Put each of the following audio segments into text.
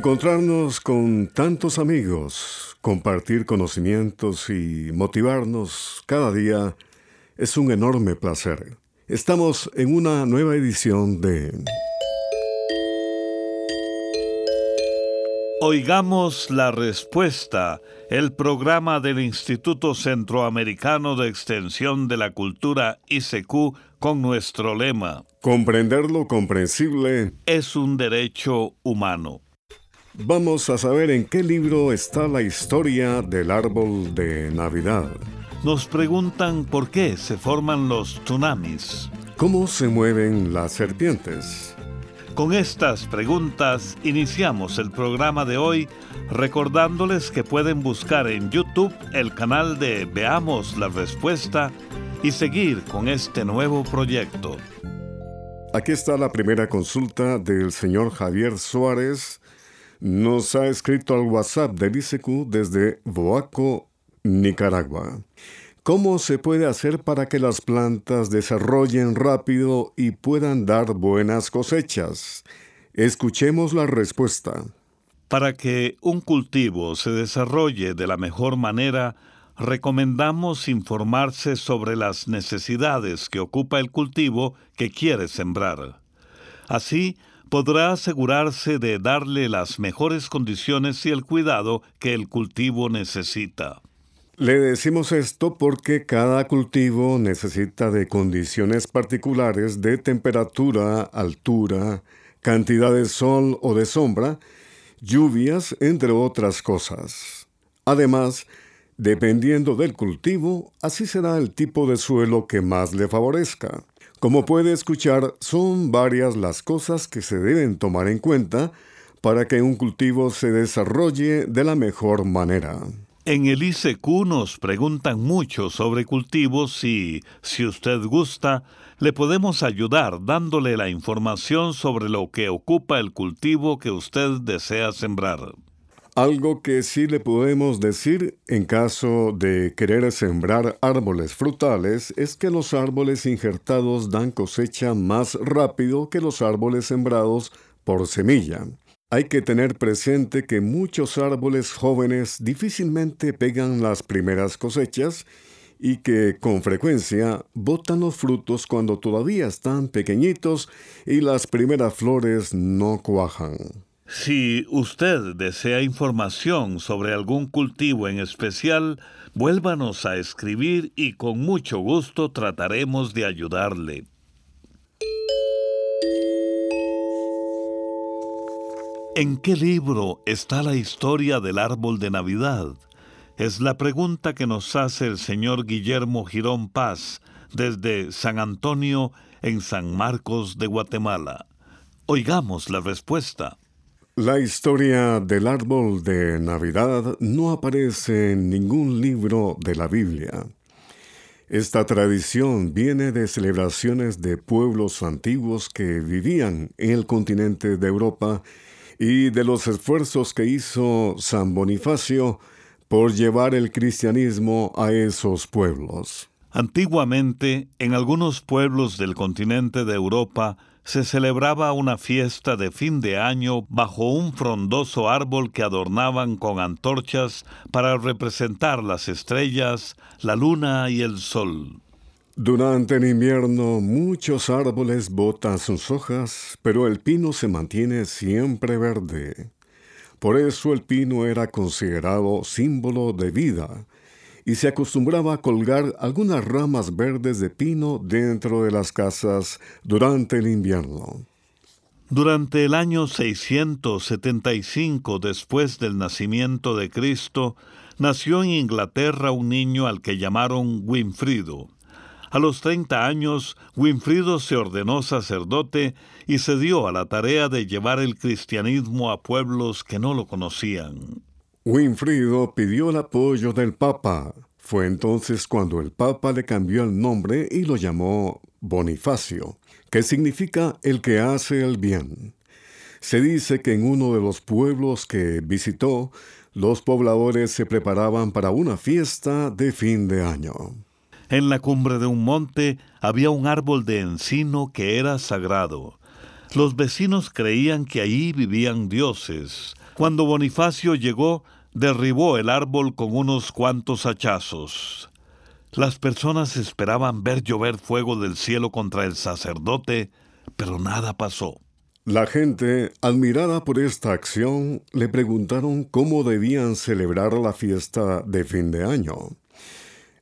Encontrarnos con tantos amigos, compartir conocimientos y motivarnos cada día es un enorme placer. Estamos en una nueva edición de... Oigamos la respuesta, el programa del Instituto Centroamericano de Extensión de la Cultura ICQ con nuestro lema. Comprender lo comprensible es un derecho humano. Vamos a saber en qué libro está la historia del árbol de Navidad. Nos preguntan por qué se forman los tsunamis. ¿Cómo se mueven las serpientes? Con estas preguntas iniciamos el programa de hoy recordándoles que pueden buscar en YouTube el canal de Veamos la Respuesta y seguir con este nuevo proyecto. Aquí está la primera consulta del señor Javier Suárez nos ha escrito al WhatsApp del ICQ desde Boaco, Nicaragua. ¿Cómo se puede hacer para que las plantas desarrollen rápido y puedan dar buenas cosechas? Escuchemos la respuesta. Para que un cultivo se desarrolle de la mejor manera, recomendamos informarse sobre las necesidades que ocupa el cultivo que quiere sembrar. Así, podrá asegurarse de darle las mejores condiciones y el cuidado que el cultivo necesita. Le decimos esto porque cada cultivo necesita de condiciones particulares de temperatura, altura, cantidad de sol o de sombra, lluvias, entre otras cosas. Además, dependiendo del cultivo, así será el tipo de suelo que más le favorezca. Como puede escuchar, son varias las cosas que se deben tomar en cuenta para que un cultivo se desarrolle de la mejor manera. En el ICQ nos preguntan mucho sobre cultivos y, si usted gusta, le podemos ayudar dándole la información sobre lo que ocupa el cultivo que usted desea sembrar. Algo que sí le podemos decir en caso de querer sembrar árboles frutales es que los árboles injertados dan cosecha más rápido que los árboles sembrados por semilla. Hay que tener presente que muchos árboles jóvenes difícilmente pegan las primeras cosechas y que con frecuencia botan los frutos cuando todavía están pequeñitos y las primeras flores no cuajan. Si usted desea información sobre algún cultivo en especial, vuélvanos a escribir y con mucho gusto trataremos de ayudarle. ¿En qué libro está la historia del árbol de Navidad? Es la pregunta que nos hace el señor Guillermo Girón Paz desde San Antonio en San Marcos de Guatemala. Oigamos la respuesta. La historia del árbol de Navidad no aparece en ningún libro de la Biblia. Esta tradición viene de celebraciones de pueblos antiguos que vivían en el continente de Europa y de los esfuerzos que hizo San Bonifacio por llevar el cristianismo a esos pueblos. Antiguamente, en algunos pueblos del continente de Europa, se celebraba una fiesta de fin de año bajo un frondoso árbol que adornaban con antorchas para representar las estrellas, la luna y el sol. Durante el invierno muchos árboles botan sus hojas, pero el pino se mantiene siempre verde. Por eso el pino era considerado símbolo de vida, y se acostumbraba a colgar algunas ramas verdes de pino dentro de las casas durante el invierno. Durante el año 675 después del nacimiento de Cristo, nació en Inglaterra un niño al que llamaron Winfrido. A los 30 años, Winfrido se ordenó sacerdote y se dio a la tarea de llevar el cristianismo a pueblos que no lo conocían. Winfrido pidió el apoyo del Papa. Fue entonces cuando el Papa le cambió el nombre y lo llamó Bonifacio, que significa el que hace el bien. Se dice que en uno de los pueblos que visitó, los pobladores se preparaban para una fiesta de fin de año. En la cumbre de un monte había un árbol de encino que era sagrado. Los vecinos creían que allí vivían dioses, Cuando Bonifacio llegó, derribó el árbol con unos cuantos hachazos. Las personas esperaban ver llover fuego del cielo contra el sacerdote, pero nada pasó. La gente, admirada por esta acción, le preguntaron cómo debían celebrar la fiesta de fin de año.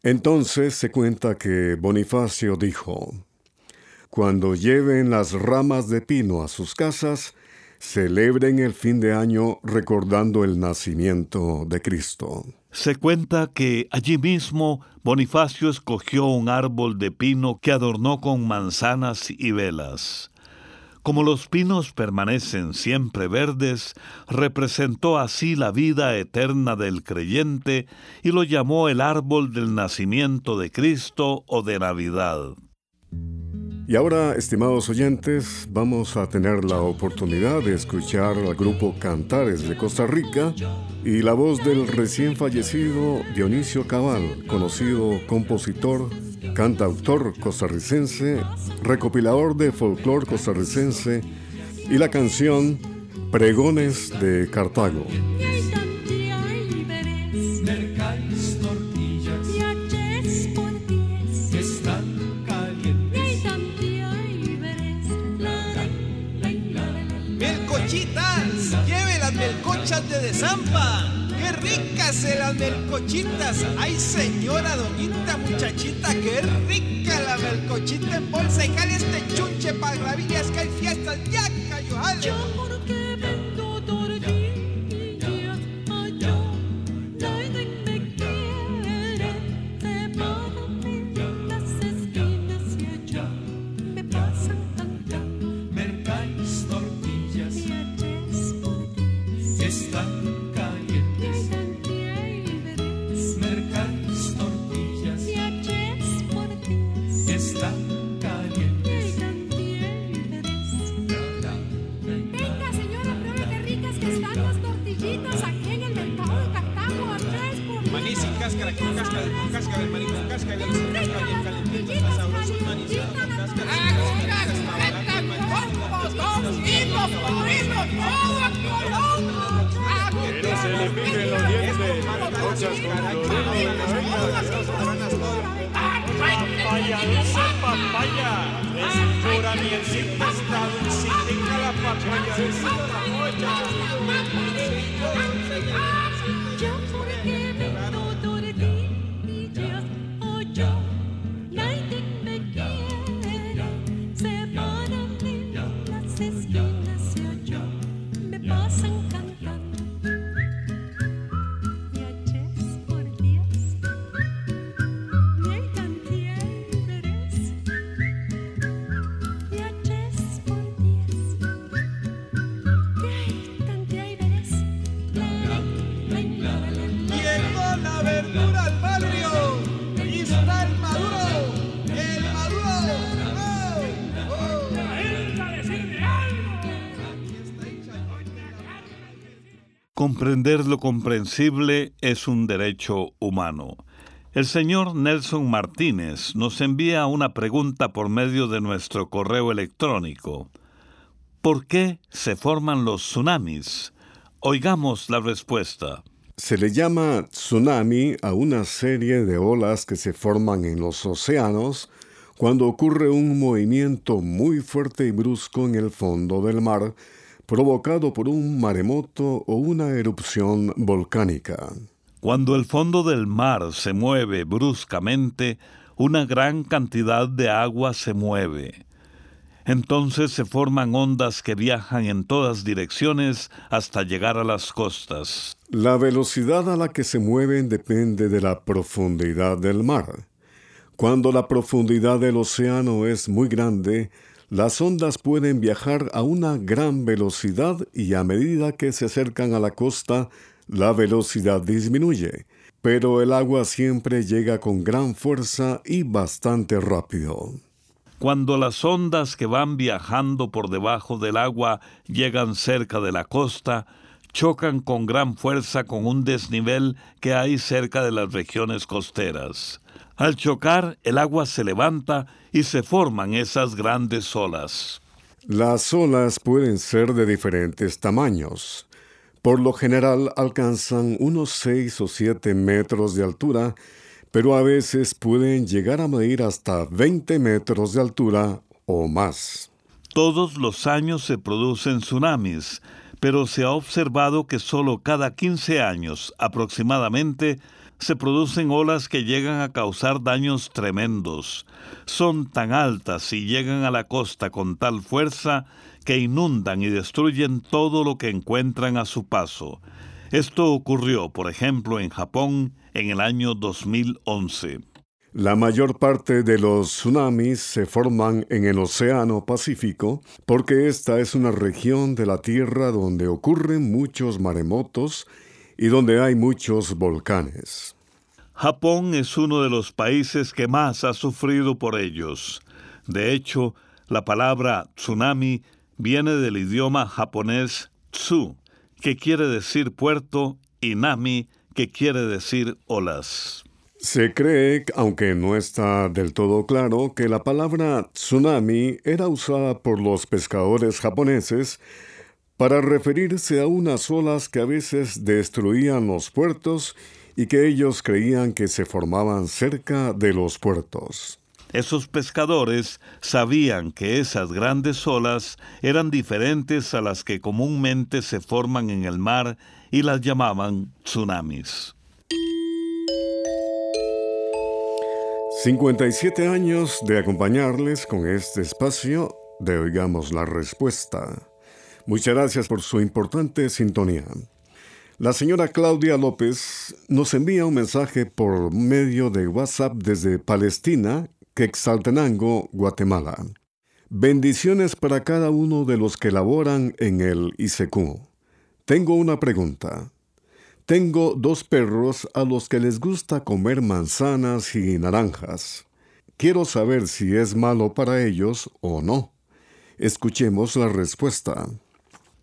Entonces se cuenta que Bonifacio dijo, Cuando lleven las ramas de pino a sus casas, celebren el fin de año recordando el nacimiento de Cristo. Se cuenta que allí mismo Bonifacio escogió un árbol de pino que adornó con manzanas y velas. Como los pinos permanecen siempre verdes, representó así la vida eterna del creyente y lo llamó el árbol del nacimiento de Cristo o de Navidad. Y ahora, estimados oyentes, vamos a tener la oportunidad de escuchar al grupo Cantares de Costa Rica y la voz del recién fallecido Dionisio Cabal, conocido compositor, cantautor costarricense, recopilador de folclore costarricense y la canción Pregones de Cartago. Comprender lo comprensible es un derecho humano. El señor Nelson Martínez nos envía una pregunta por medio de nuestro correo electrónico. ¿Por qué se forman los tsunamis? Oigamos la respuesta. Se le llama tsunami a una serie de olas que se forman en los océanos cuando ocurre un movimiento muy fuerte y brusco en el fondo del mar provocado por un maremoto o una erupción volcánica. Cuando el fondo del mar se mueve bruscamente, una gran cantidad de agua se mueve. Entonces se forman ondas que viajan en todas direcciones hasta llegar a las costas. La velocidad a la que se mueven depende de la profundidad del mar. Cuando la profundidad del océano es muy grande, las ondas pueden viajar a una gran velocidad y a medida que se acercan a la costa, la velocidad disminuye, pero el agua siempre llega con gran fuerza y bastante rápido. Cuando las ondas que van viajando por debajo del agua llegan cerca de la costa, chocan con gran fuerza con un desnivel que hay cerca de las regiones costeras. Al chocar, el agua se levanta y se forman esas grandes olas. Las olas pueden ser de diferentes tamaños. Por lo general alcanzan unos 6 o 7 metros de altura, pero a veces pueden llegar a medir hasta 20 metros de altura o más. Todos los años se producen tsunamis, pero se ha observado que solo cada 15 años aproximadamente se producen olas que llegan a causar daños tremendos. Son tan altas y llegan a la costa con tal fuerza que inundan y destruyen todo lo que encuentran a su paso. Esto ocurrió, por ejemplo, en Japón en el año 2011. La mayor parte de los tsunamis se forman en el Océano Pacífico porque esta es una región de la Tierra donde ocurren muchos maremotos y donde hay muchos volcanes. Japón es uno de los países que más ha sufrido por ellos. De hecho, la palabra tsunami viene del idioma japonés tsu, que quiere decir puerto, y nami, que quiere decir olas. Se cree, aunque no está del todo claro, que la palabra tsunami era usada por los pescadores japoneses para referirse a unas olas que a veces destruían los puertos y que ellos creían que se formaban cerca de los puertos. Esos pescadores sabían que esas grandes olas eran diferentes a las que comúnmente se forman en el mar y las llamaban tsunamis. 57 años de acompañarles con este espacio de Oigamos la Respuesta. Muchas gracias por su importante sintonía. La señora Claudia López nos envía un mensaje por medio de WhatsApp desde Palestina, Quexaltenango, Guatemala. Bendiciones para cada uno de los que laboran en el ICQ. Tengo una pregunta. Tengo dos perros a los que les gusta comer manzanas y naranjas. Quiero saber si es malo para ellos o no. Escuchemos la respuesta.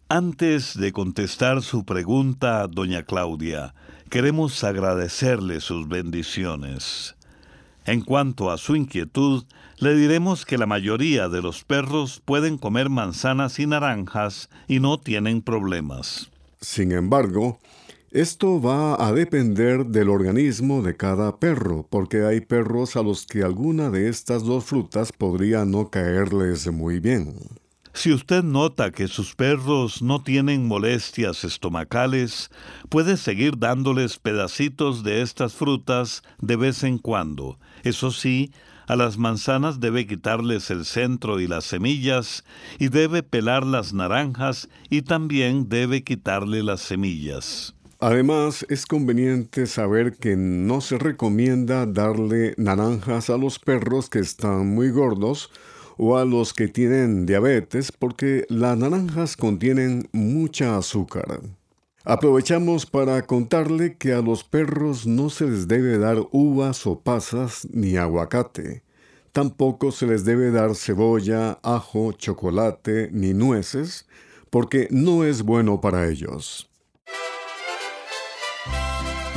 Antes de contestar su pregunta, doña Claudia, queremos agradecerle sus bendiciones. En cuanto a su inquietud, le diremos que la mayoría de los perros pueden comer manzanas y naranjas y no tienen problemas. Sin embargo, esto va a depender del organismo de cada perro, porque hay perros a los que alguna de estas dos frutas podría no caerles muy bien. Si usted nota que sus perros no tienen molestias estomacales, puede seguir dándoles pedacitos de estas frutas de vez en cuando. Eso sí, a las manzanas debe quitarles el centro y las semillas, y debe pelar las naranjas y también debe quitarle las semillas. Además, es conveniente saber que no se recomienda darle naranjas a los perros que están muy gordos o a los que tienen diabetes porque las naranjas contienen mucha azúcar. Aprovechamos para contarle que a los perros no se les debe dar uvas o pasas ni aguacate. Tampoco se les debe dar cebolla, ajo, chocolate ni nueces, porque no es bueno para ellos.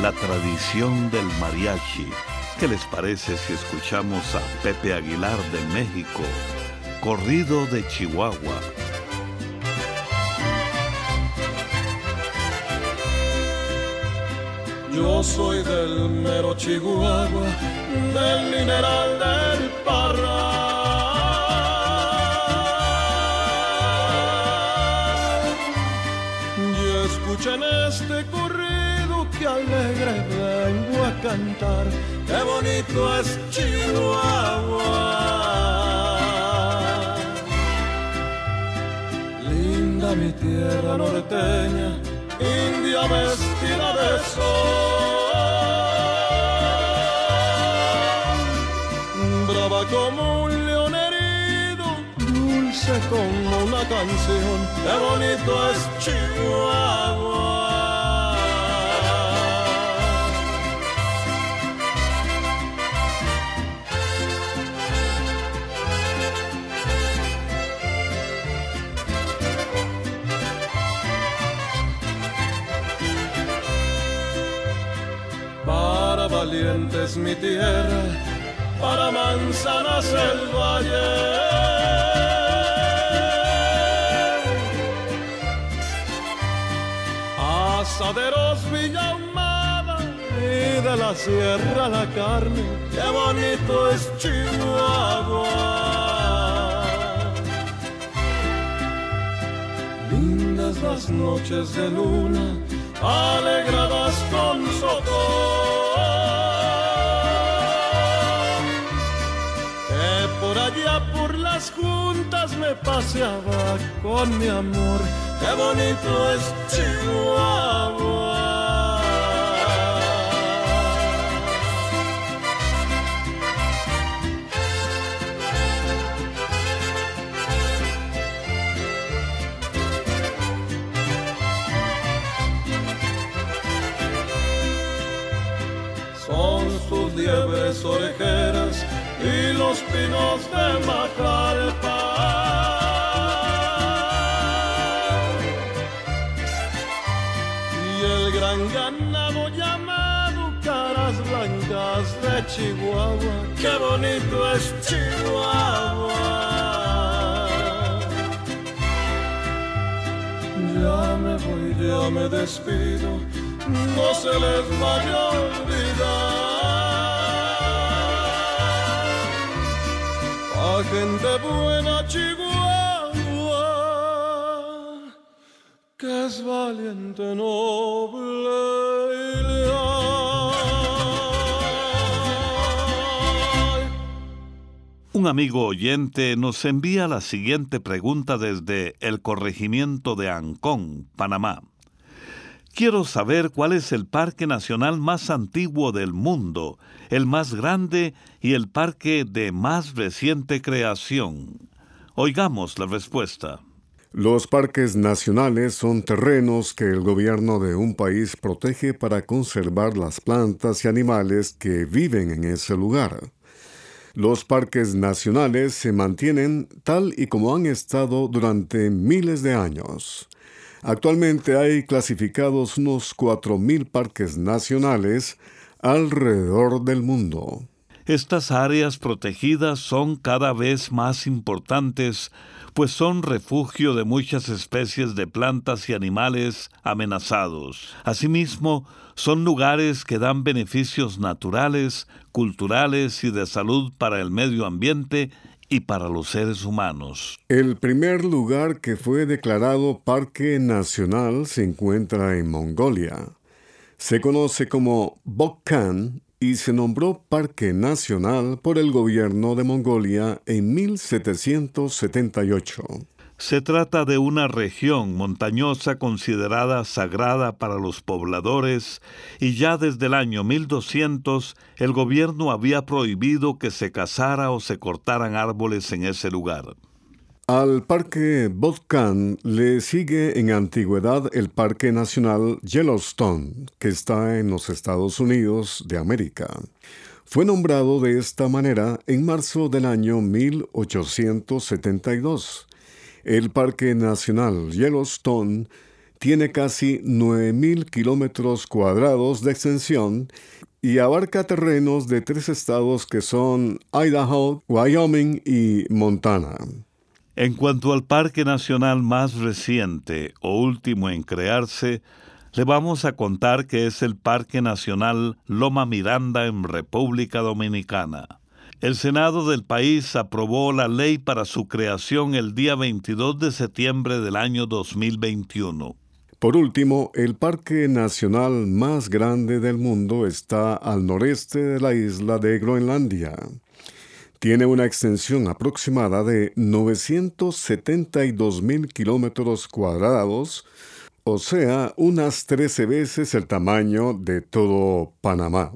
La tradición del mariachi ¿Qué les parece si escuchamos a Pepe Aguilar de México, corrido de Chihuahua? Yo soy del mero Chihuahua, del mineral del Parra. Y escuchen este corrido que alegre vengo a cantar qué bonito es Chihuahua. Linda mi tierra norteña, india vestida de sol. Brava como un león herido, dulce como una canción, qué bonito es Chihuahua. Mi tierra, para manzanas el valle. asaderos Villa y de la sierra la carne, qué bonito es Chihuahua. Lindas las noches de luna, alegradas con sotón. Por allá por las juntas me paseaba con mi amor, qué bonito es Chihuahua. liebres orejeras y los pinos de Majalpa. Y el gran ganado llamado Caras Blancas de Chihuahua, qué bonito es Chihuahua. Ya me voy, ya me despido, no se les vaya buena Chihuahua, que es valiente, noble. Un amigo oyente nos envía la siguiente pregunta desde el corregimiento de Ancón, Panamá. Quiero saber cuál es el parque nacional más antiguo del mundo, el más grande y el parque de más reciente creación. Oigamos la respuesta. Los parques nacionales son terrenos que el gobierno de un país protege para conservar las plantas y animales que viven en ese lugar. Los parques nacionales se mantienen tal y como han estado durante miles de años. Actualmente hay clasificados unos 4.000 parques nacionales alrededor del mundo. Estas áreas protegidas son cada vez más importantes, pues son refugio de muchas especies de plantas y animales amenazados. Asimismo, son lugares que dan beneficios naturales, culturales y de salud para el medio ambiente y para los seres humanos. El primer lugar que fue declarado Parque Nacional se encuentra en Mongolia. Se conoce como Bokkan y se nombró Parque Nacional por el gobierno de Mongolia en 1778. Se trata de una región montañosa considerada sagrada para los pobladores y ya desde el año 1200 el gobierno había prohibido que se cazara o se cortaran árboles en ese lugar. Al parque Botkan le sigue en antigüedad el Parque Nacional Yellowstone, que está en los Estados Unidos de América. Fue nombrado de esta manera en marzo del año 1872 el Parque Nacional Yellowstone tiene casi 9.000 kilómetros cuadrados de extensión y abarca terrenos de tres estados que son Idaho, Wyoming y Montana. En cuanto al parque nacional más reciente o último en crearse, le vamos a contar que es el Parque Nacional Loma Miranda en República Dominicana. El Senado del país aprobó la ley para su creación el día 22 de septiembre del año 2021. Por último, el parque nacional más grande del mundo está al noreste de la isla de Groenlandia. Tiene una extensión aproximada de 972 mil kilómetros cuadrados, o sea, unas 13 veces el tamaño de todo Panamá.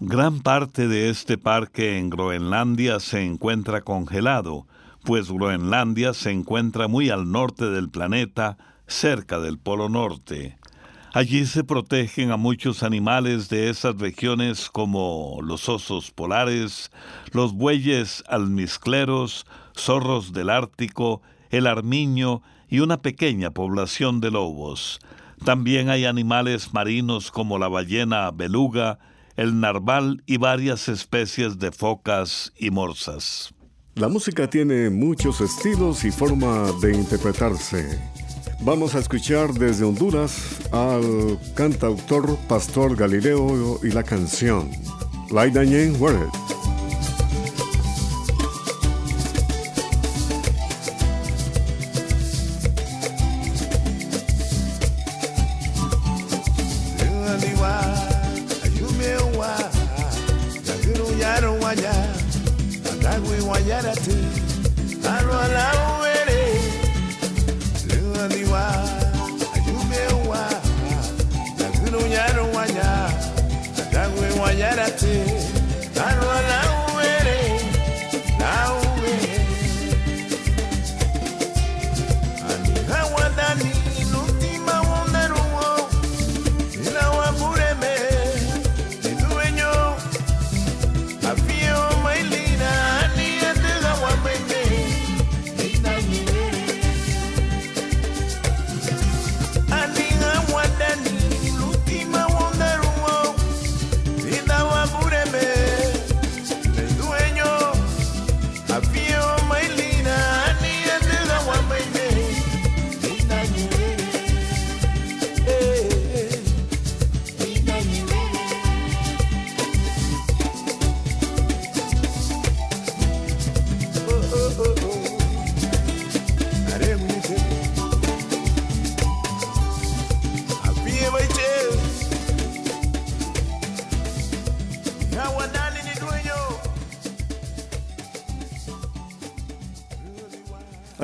Gran parte de este parque en Groenlandia se encuentra congelado, pues Groenlandia se encuentra muy al norte del planeta, cerca del Polo Norte. Allí se protegen a muchos animales de esas regiones como los osos polares, los bueyes almizcleros, zorros del Ártico, el armiño y una pequeña población de lobos. También hay animales marinos como la ballena beluga, el narval y varias especies de focas y morsas. La música tiene muchos estilos y forma de interpretarse. Vamos a escuchar desde Honduras al cantautor Pastor Galileo y la canción Like Daniel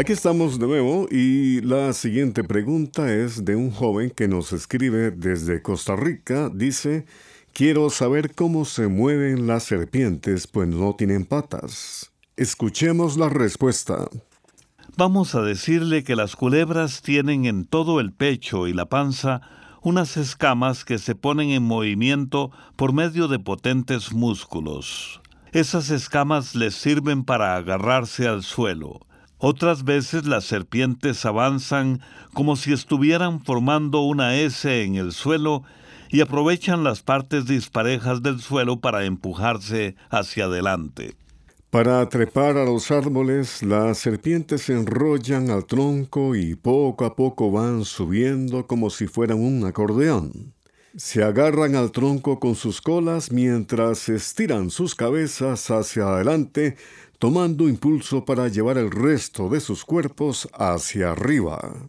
Aquí estamos de nuevo y la siguiente pregunta es de un joven que nos escribe desde Costa Rica. Dice, quiero saber cómo se mueven las serpientes, pues no tienen patas. Escuchemos la respuesta. Vamos a decirle que las culebras tienen en todo el pecho y la panza unas escamas que se ponen en movimiento por medio de potentes músculos. Esas escamas les sirven para agarrarse al suelo. Otras veces las serpientes avanzan como si estuvieran formando una S en el suelo y aprovechan las partes disparejas del suelo para empujarse hacia adelante. Para trepar a los árboles, las serpientes se enrollan al tronco y poco a poco van subiendo como si fueran un acordeón. Se agarran al tronco con sus colas mientras estiran sus cabezas hacia adelante tomando impulso para llevar el resto de sus cuerpos hacia arriba.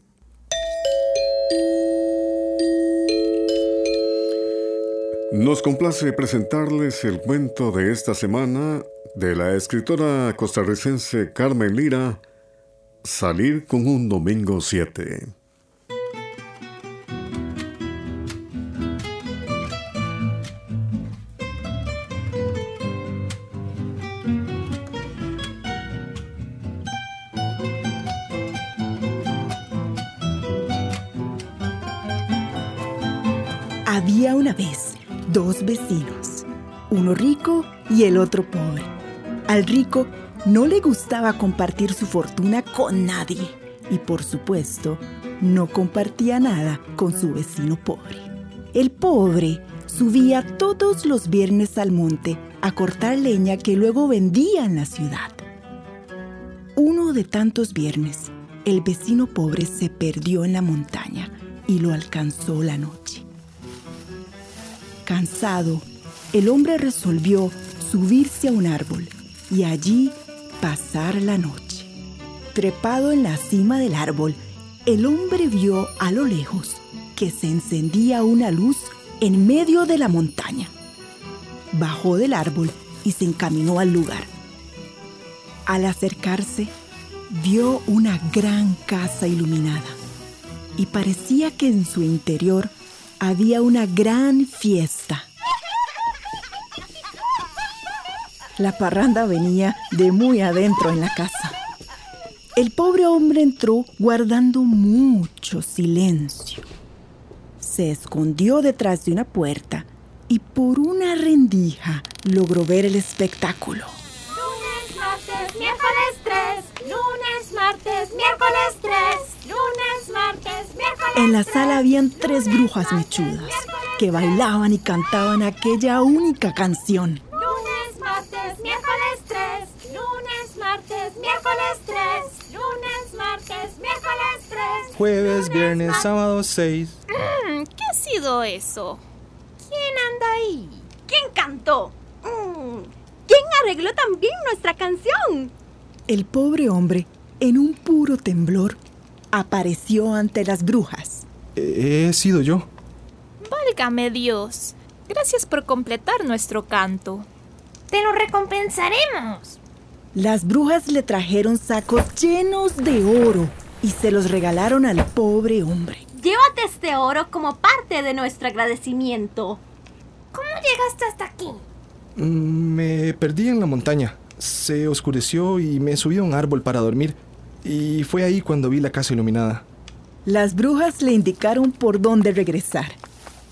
Nos complace presentarles el cuento de esta semana de la escritora costarricense Carmen Lira, Salir con un domingo 7. Otro pobre. Al rico no le gustaba compartir su fortuna con nadie y por supuesto no compartía nada con su vecino pobre. El pobre subía todos los viernes al monte a cortar leña que luego vendía en la ciudad. Uno de tantos viernes, el vecino pobre se perdió en la montaña y lo alcanzó la noche. Cansado, el hombre resolvió subirse a un árbol y allí pasar la noche. Trepado en la cima del árbol, el hombre vio a lo lejos que se encendía una luz en medio de la montaña. Bajó del árbol y se encaminó al lugar. Al acercarse, vio una gran casa iluminada y parecía que en su interior había una gran fiesta. La parranda venía de muy adentro en la casa. El pobre hombre entró guardando mucho silencio. Se escondió detrás de una puerta y por una rendija logró ver el espectáculo. Lunes, martes, miércoles 3. Lunes, martes, miércoles 3. Lunes, martes, miércoles En la sala habían tres brujas mechudas que bailaban y cantaban aquella única canción. Miércoles 3. Lunes, martes, miércoles 3. Jueves, viernes, sábado, seis. Mm, ¿Qué ha sido eso? ¿Quién anda ahí? ¿Quién cantó? Mm, ¿Quién arregló también nuestra canción? El pobre hombre, en un puro temblor, apareció ante las brujas. He sido yo. Válgame Dios. Gracias por completar nuestro canto. Te lo recompensaremos. Las brujas le trajeron sacos llenos de oro y se los regalaron al pobre hombre. Llévate este oro como parte de nuestro agradecimiento. ¿Cómo llegaste hasta aquí? Mm, Me perdí en la montaña. Se oscureció y me subí a un árbol para dormir. Y fue ahí cuando vi la casa iluminada. Las brujas le indicaron por dónde regresar.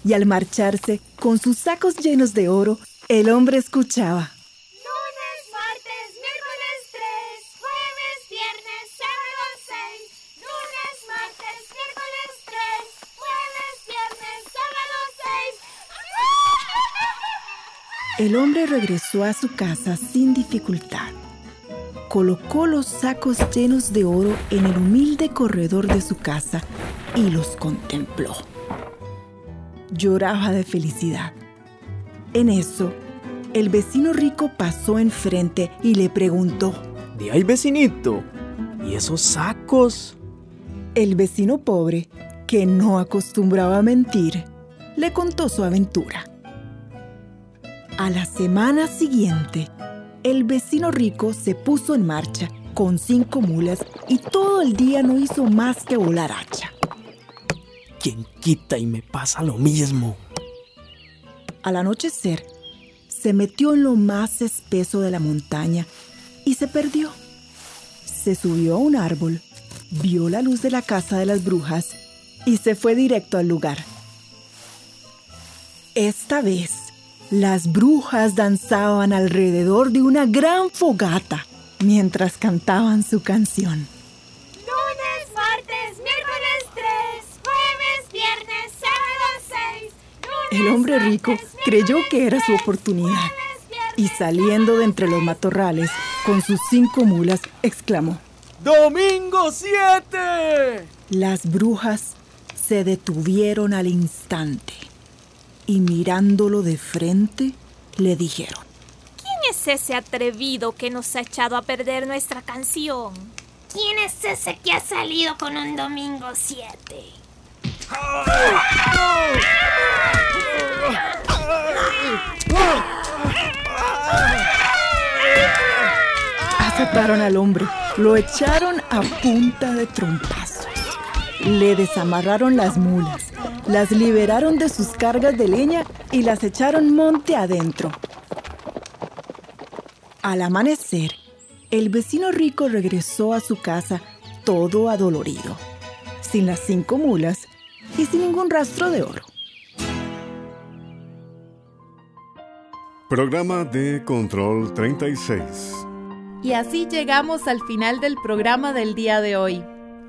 Y al marcharse, con sus sacos llenos de oro, el hombre escuchaba. El hombre regresó a su casa sin dificultad. Colocó los sacos llenos de oro en el humilde corredor de su casa y los contempló. Lloraba de felicidad. En eso, el vecino rico pasó enfrente y le preguntó. De ahí, vecinito. ¿Y esos sacos? El vecino pobre, que no acostumbraba a mentir, le contó su aventura. A la semana siguiente, el vecino rico se puso en marcha con cinco mulas y todo el día no hizo más que volar hacha. ¿Quién quita y me pasa lo mismo? Al anochecer, se metió en lo más espeso de la montaña y se perdió. Se subió a un árbol, vio la luz de la casa de las brujas y se fue directo al lugar. Esta vez, las brujas danzaban alrededor de una gran fogata mientras cantaban su canción. Lunes, martes, miércoles 3, jueves, viernes, sábado 6. El hombre rico creyó que era su oportunidad y saliendo de entre los matorrales con sus cinco mulas, exclamó. ¡Domingo 7! Las brujas se detuvieron al instante y mirándolo de frente le dijeron. ¿Quién es ese atrevido que nos ha echado a perder nuestra canción? ¿Quién es ese que ha salido con un domingo 7? Azotaron al hombre, lo echaron a punta de trompazos. Le desamarraron las mulas, las liberaron de sus cargas de leña y las echaron monte adentro. Al amanecer, el vecino rico regresó a su casa todo adolorido, sin las cinco mulas y sin ningún rastro de oro. Programa de Control 36. Y así llegamos al final del programa del día de hoy.